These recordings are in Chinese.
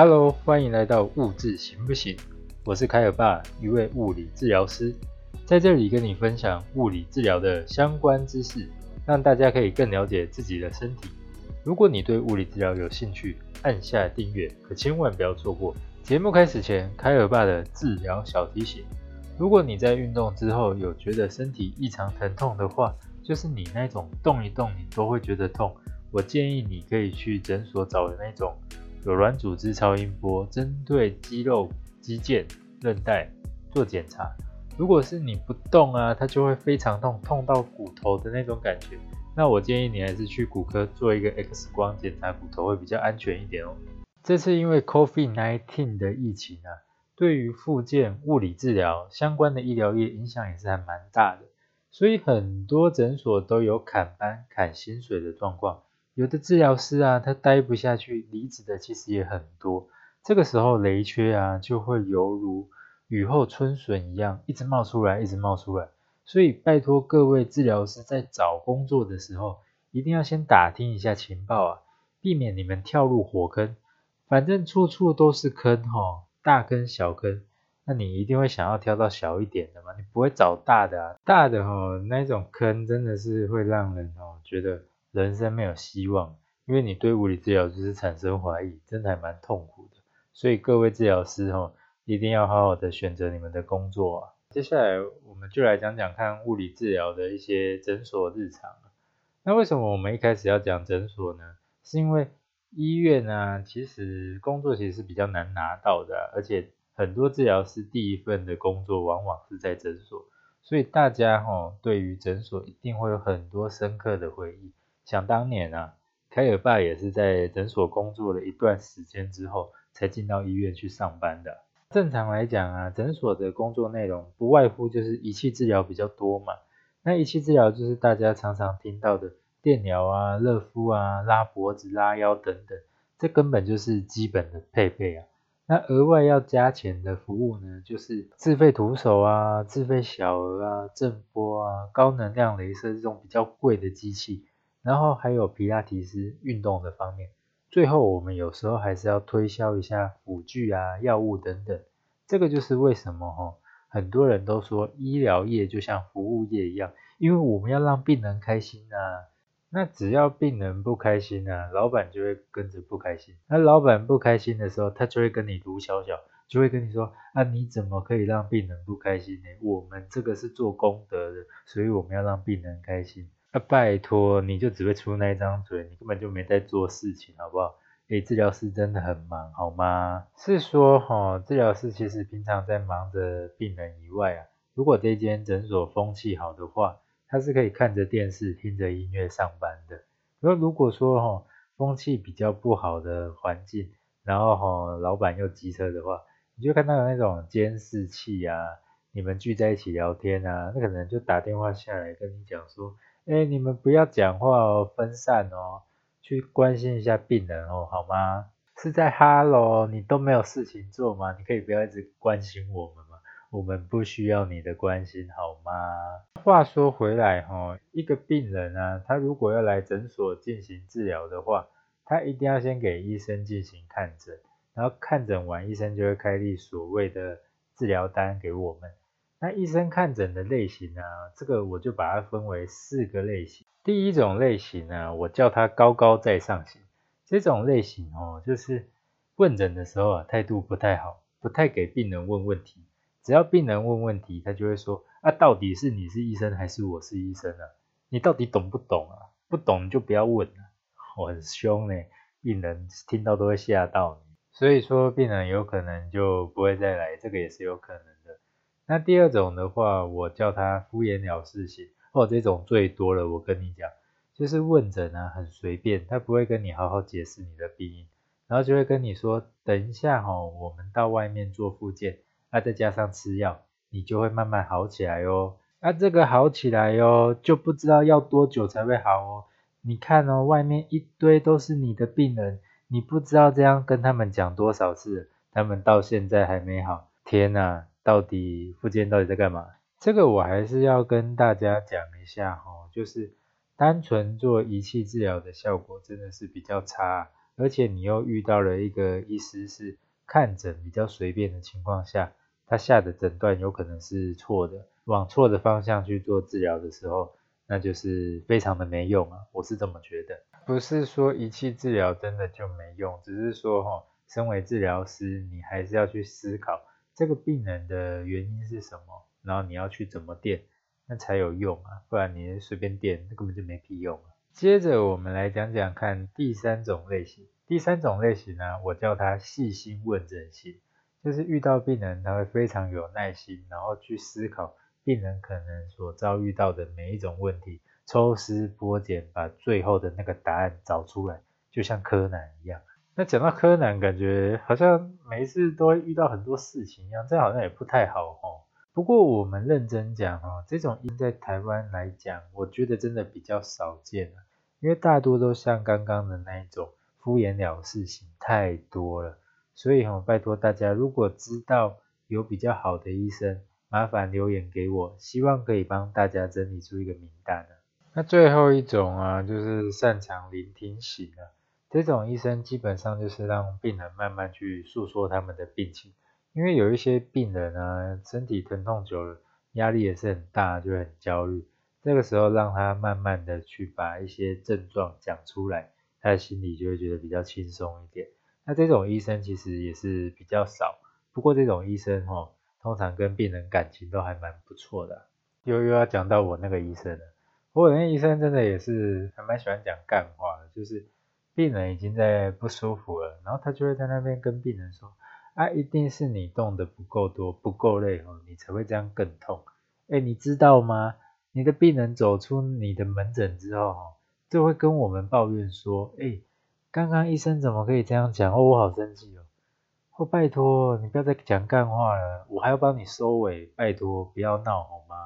Hello，欢迎来到物质行不行？我是凯尔爸，一位物理治疗师，在这里跟你分享物理治疗的相关知识，让大家可以更了解自己的身体。如果你对物理治疗有兴趣，按下订阅，可千万不要错过。节目开始前，凯尔爸的治疗小提醒：如果你在运动之后有觉得身体异常疼痛的话，就是你那种动一动你都会觉得痛，我建议你可以去诊所找那种。有软组织超音波针对肌肉、肌腱、韧带做检查。如果是你不动啊，它就会非常痛，痛到骨头的那种感觉。那我建议你还是去骨科做一个 X 光检查骨头会比较安全一点哦。这次因为 COVID-19 的疫情啊，对于复健物理治疗相关的医疗业影响也是还蛮大的，所以很多诊所都有砍班、砍薪水的状况。有的治疗师啊，他待不下去，离职的其实也很多。这个时候雷缺啊，就会犹如雨后春笋一样，一直冒出来，一直冒出来。所以拜托各位治疗师在找工作的时候，一定要先打听一下情报啊，避免你们跳入火坑。反正处处都是坑哈，大坑小坑，那你一定会想要挑到小一点的嘛，你不会找大的啊。大的哈，那种坑真的是会让人哦觉得。人生没有希望，因为你对物理治疗就是产生怀疑，真的还蛮痛苦的。所以各位治疗师哈，一定要好好的选择你们的工作啊。接下来我们就来讲讲看物理治疗的一些诊所日常。那为什么我们一开始要讲诊所呢？是因为医院呢，其实工作其实是比较难拿到的，而且很多治疗师第一份的工作往往是在诊所，所以大家哈对于诊所一定会有很多深刻的回忆。想当年啊，凯尔爸也是在诊所工作了一段时间之后，才进到医院去上班的。正常来讲啊，诊所的工作内容不外乎就是仪器治疗比较多嘛。那仪器治疗就是大家常常听到的电疗啊、热敷啊、拉脖子、拉腰等等，这根本就是基本的配备啊。那额外要加钱的服务呢，就是自费徒手啊、自费小额啊、震波啊、高能量镭射这种比较贵的机器。然后还有皮拉提斯运动的方面，最后我们有时候还是要推销一下辅具啊、药物等等。这个就是为什么哈，很多人都说医疗业就像服务业一样，因为我们要让病人开心啊。那只要病人不开心啊，老板就会跟着不开心。那老板不开心的时候，他就会跟你卢小小，就会跟你说啊，你怎么可以让病人不开心呢？我们这个是做功德的，所以我们要让病人开心。啊，拜托，你就只会出那一张嘴，你根本就没在做事情，好不好？诶，治疗师真的很忙，好吗？是说哈，治疗师其实平常在忙着病人以外啊，如果这间诊所风气好的话，他是可以看着电视、听着音乐上班的。那如果说哈，风气比较不好的环境，然后哈，老板又机车的话，你就看到有那种监视器啊，你们聚在一起聊天啊，那可能就打电话下来跟你讲说。哎，你们不要讲话哦，分散哦，去关心一下病人哦，好吗？是在哈喽，你都没有事情做吗？你可以不要一直关心我们吗？我们不需要你的关心，好吗？话说回来哈，一个病人啊，他如果要来诊所进行治疗的话，他一定要先给医生进行看诊，然后看诊完，医生就会开立所谓的治疗单给我们。那医生看诊的类型呢？这个我就把它分为四个类型。第一种类型呢，我叫它高高在上型。这种类型哦，就是问诊的时候啊，态度不太好，不太给病人问问题。只要病人问问题，他就会说：啊，到底是你是医生还是我是医生啊？你到底懂不懂啊？不懂就不要问了。我很凶呢，病人听到都会吓到你。所以说，病人有可能就不会再来，这个也是有可能。那第二种的话，我叫他敷衍了事型，哦，这种最多了。我跟你讲，就是问诊啊，很随便，他不会跟你好好解释你的病因，然后就会跟你说，等一下哈，我们到外面做复健，那再加上吃药，你就会慢慢好起来哦。那这个好起来哦，就不知道要多久才会好哦。你看哦，外面一堆都是你的病人，你不知道这样跟他们讲多少次，他们到现在还没好。天呐！到底附件到底在干嘛？这个我还是要跟大家讲一下哈，就是单纯做仪器治疗的效果真的是比较差，而且你又遇到了一个医师是看诊比较随便的情况下，他下的诊断有可能是错的，往错的方向去做治疗的时候，那就是非常的没用啊，我是这么觉得。不是说仪器治疗真的就没用，只是说哈，身为治疗师，你还是要去思考这个病人的原因是什么，然后你要去怎么垫，那才有用啊，不然你随便垫，那根本就没屁用啊。接着我们来讲讲看第三种类型，第三种类型呢，我叫它细心问诊型，就是遇到病人他会非常有耐心，然后去思考病人可能所遭遇到的每一种问题。抽丝剥茧，把最后的那个答案找出来，就像柯南一样。那讲到柯南，感觉好像每一次都会遇到很多事情一样，这好像也不太好哦。不过我们认真讲哦，这种在台湾来讲，我觉得真的比较少见了，因为大多都像刚刚的那一种敷衍了事型太多了。所以哈，拜托大家，如果知道有比较好的医生，麻烦留言给我，希望可以帮大家整理出一个名单呢。那最后一种啊，就是擅长聆听型的这种医生，基本上就是让病人慢慢去诉说他们的病情。因为有一些病人呢，身体疼痛久了，压力也是很大，就很焦虑。这个时候让他慢慢的去把一些症状讲出来，他的心里就会觉得比较轻松一点。那这种医生其实也是比较少，不过这种医生哦，通常跟病人感情都还蛮不错的。又又要讲到我那个医生了。我那医生真的也是还蛮喜欢讲干话的，就是病人已经在不舒服了，然后他就会在那边跟病人说，啊，一定是你动的不够多，不够累哦，你才会这样更痛。哎，你知道吗？你的病人走出你的门诊之后，哈，就会跟我们抱怨说，哎，刚刚医生怎么可以这样讲？哦，我好生气哦。哦，拜托，你不要再讲干话了，我还要帮你收尾，拜托，不要闹好吗？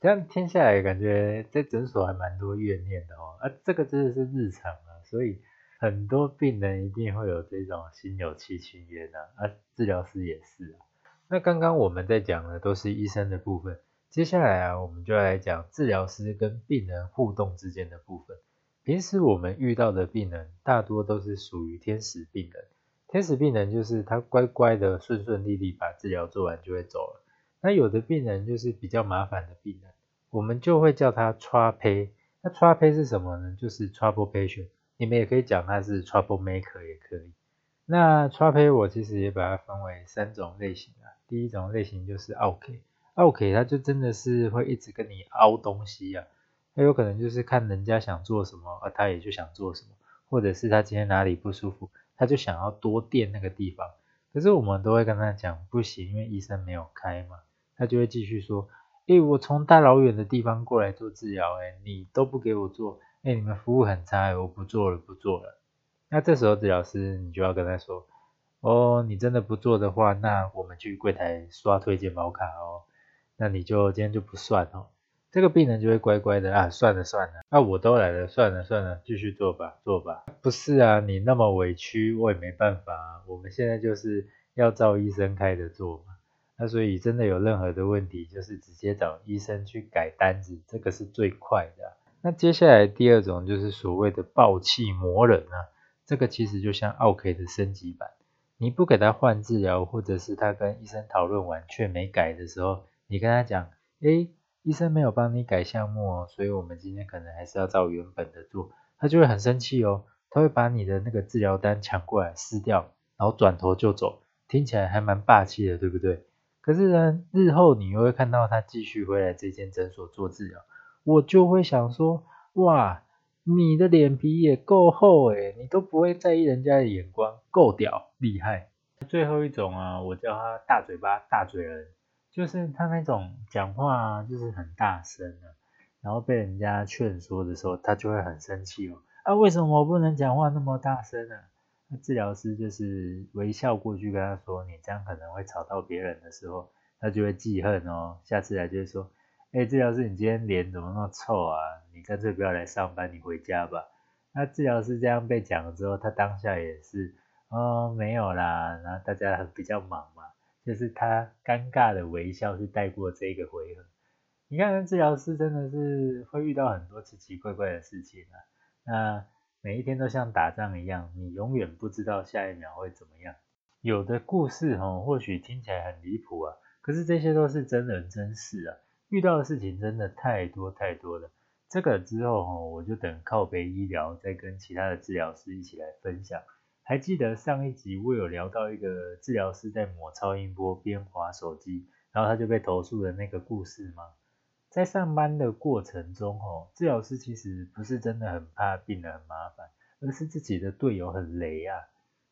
这样听下来，感觉在诊所还蛮多怨念的哦。啊，这个真的是日常啊，所以很多病人一定会有这种心有戚戚焉啊。啊，治疗师也是啊。那刚刚我们在讲的都是医生的部分，接下来啊，我们就来讲治疗师跟病人互动之间的部分。平时我们遇到的病人，大多都是属于天使病人。天使病人就是他乖乖的、顺顺利利把治疗做完就会走了。那有的病人就是比较麻烦的病人，我们就会叫他 trouble。那 trouble 是什么呢？就是 trouble patient。你们也可以讲他是 trouble maker 也可以。那 trouble 我其实也把它分为三种类型啊。第一种类型就是 OK，OK 他就真的是会一直跟你凹东西啊。他有可能就是看人家想做什么，而他也就想做什么，或者是他今天哪里不舒服，他就想要多垫那个地方。可是我们都会跟他讲不行，因为医生没有开嘛。他就会继续说，诶，我从大老远的地方过来做治疗，诶，你都不给我做，诶，你们服务很差，我不做了，不做了。那这时候治疗师你就要跟他说，哦，你真的不做的话，那我们去柜台刷推荐保卡哦，那你就今天就不算哦。这个病人就会乖乖的啊，算了算了，那我都来了，算了算了，继续做吧，做吧。不是啊，你那么委屈，我也没办法啊，我们现在就是要照医生开的做嘛。那所以真的有任何的问题，就是直接找医生去改单子，这个是最快的。那接下来第二种就是所谓的暴气魔人啊，这个其实就像 OK 的升级版，你不给他换治疗，或者是他跟医生讨论完却没改的时候，你跟他讲，诶，医生没有帮你改项目哦，所以我们今天可能还是要照原本的做，他就会很生气哦，他会把你的那个治疗单抢过来撕掉，然后转头就走，听起来还蛮霸气的，对不对？可是呢，日后你又会看到他继续回来这间诊所做治疗，我就会想说，哇，你的脸皮也够厚诶，你都不会在意人家的眼光，够屌，厉害。最后一种啊，我叫他大嘴巴大嘴人，就是他那种讲话就是很大声的，然后被人家劝说的时候，他就会很生气哦，啊，为什么我不能讲话那么大声呢？那治疗师就是微笑过去跟他说：“你这样可能会吵到别人的时候，他就会记恨哦。下次来就会说：‘哎，治疗师，你今天脸怎么那么臭啊？你干脆不要来上班，你回家吧。’那治疗师这样被讲了之后，他当下也是哦，没有啦。然后大家比较忙嘛，就是他尴尬的微笑去带过这个回合。你看，治疗师真的是会遇到很多奇奇怪怪的事情啊。那每一天都像打仗一样，你永远不知道下一秒会怎么样。有的故事哈，或许听起来很离谱啊，可是这些都是真人真事啊，遇到的事情真的太多太多了。这个之后哈，我就等靠北医疗再跟其他的治疗师一起来分享。还记得上一集我有聊到一个治疗师在抹超音波边滑手机，然后他就被投诉的那个故事吗？在上班的过程中哦，治疗师其实不是真的很怕病人很麻烦，而是自己的队友很雷啊。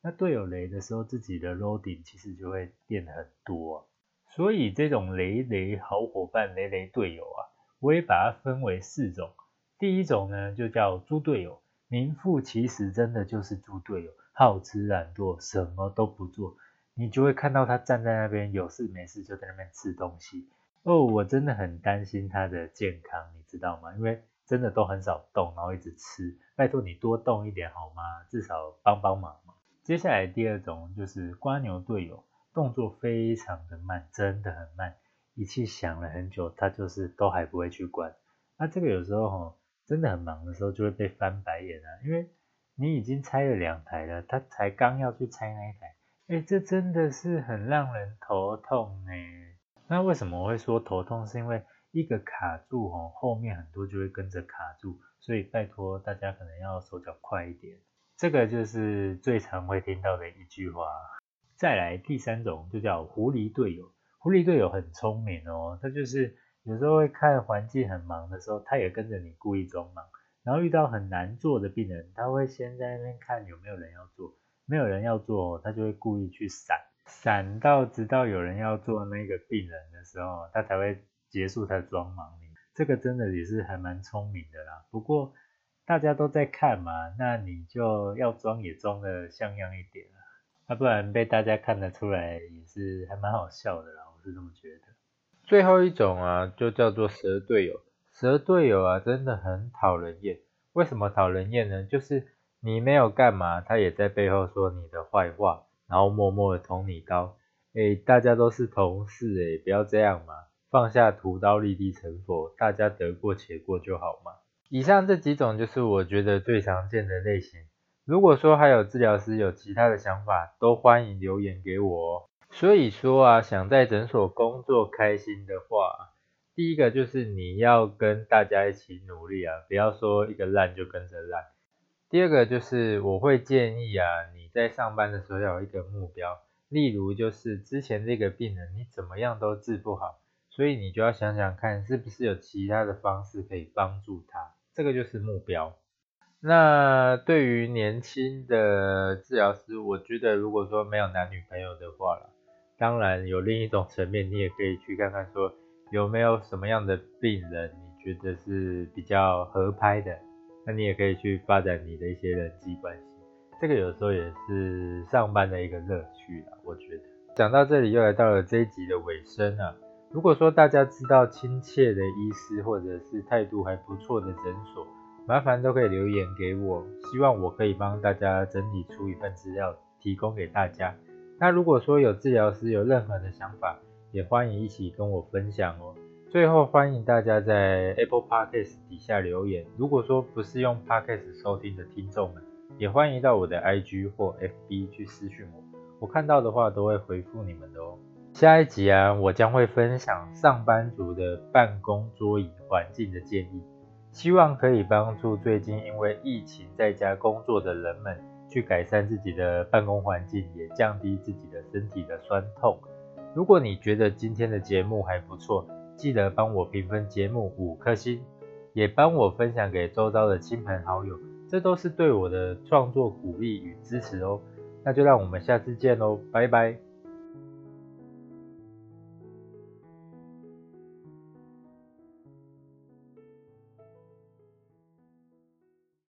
那队友雷的时候，自己的 loading 其实就会变很多。所以这种雷雷好伙伴、雷雷队友啊。我也把它分为四种，第一种呢就叫猪队友，名副其实，真的就是猪队友，好吃懒惰，什么都不做，你就会看到他站在那边，有事没事就在那边吃东西。哦，我真的很担心他的健康，你知道吗？因为真的都很少动，然后一直吃，拜托你多动一点好吗？至少帮帮忙嘛。接下来第二种就是瓜牛队友，动作非常的慢，真的很慢。仪器响了很久，他就是都还不会去关。那这个有时候哈，真的很忙的时候就会被翻白眼啊，因为你已经拆了两台了，他才刚要去拆那一台，哎，这真的是很让人头痛呢。那为什么我会说头痛？是因为一个卡住哦，后面很多就会跟着卡住，所以拜托大家可能要手脚快一点。这个就是最常会听到的一句话。再来第三种就叫狐狸队友。狐狸队友很聪明哦，他就是有时候会看环境很忙的时候，他也跟着你故意装忙。然后遇到很难做的病人，他会先在那边看有没有人要做，没有人要做，他就会故意去闪，闪到直到有人要做那个病人的时候，他才会结束他装忙你。这个真的也是还蛮聪明的啦。不过大家都在看嘛，那你就要装也装的像样一点啊，不然被大家看得出来也是还蛮好笑的啦。我是这么觉得。最后一种啊，就叫做蛇队友。蛇队友啊，真的很讨人厌。为什么讨人厌呢？就是你没有干嘛，他也在背后说你的坏话，然后默默的捅你刀。哎，大家都是同事哎，不要这样嘛，放下屠刀立地成佛，大家得过且过就好嘛。以上这几种就是我觉得最常见的类型。如果说还有治疗师有其他的想法，都欢迎留言给我哦。所以说啊，想在诊所工作开心的话，第一个就是你要跟大家一起努力啊，不要说一个烂就跟着烂。第二个就是我会建议啊，你在上班的时候要有一个目标，例如就是之前这个病人你怎么样都治不好，所以你就要想想看是不是有其他的方式可以帮助他，这个就是目标。那对于年轻的治疗师，我觉得如果说没有男女朋友的话了。当然有另一种层面，你也可以去看看，说有没有什么样的病人你觉得是比较合拍的，那你也可以去发展你的一些人际关系。这个有时候也是上班的一个乐趣啦，我觉得。讲到这里又来到了这一集的尾声啊。如果说大家知道亲切的医师或者是态度还不错的诊所，麻烦都可以留言给我，希望我可以帮大家整理出一份资料提供给大家。那如果说有治疗师有任何的想法，也欢迎一起跟我分享哦。最后欢迎大家在 Apple Podcast 底下留言。如果说不是用 Podcast 收听的听众们，也欢迎到我的 IG 或 FB 去私讯我，我看到的话都会回复你们的哦。下一集啊，我将会分享上班族的办公桌椅环境的建议，希望可以帮助最近因为疫情在家工作的人们。去改善自己的办公环境，也降低自己的身体的酸痛。如果你觉得今天的节目还不错，记得帮我评分节目五颗星，也帮我分享给周遭的亲朋好友，这都是对我的创作鼓励与支持哦。那就让我们下次见喽，拜拜。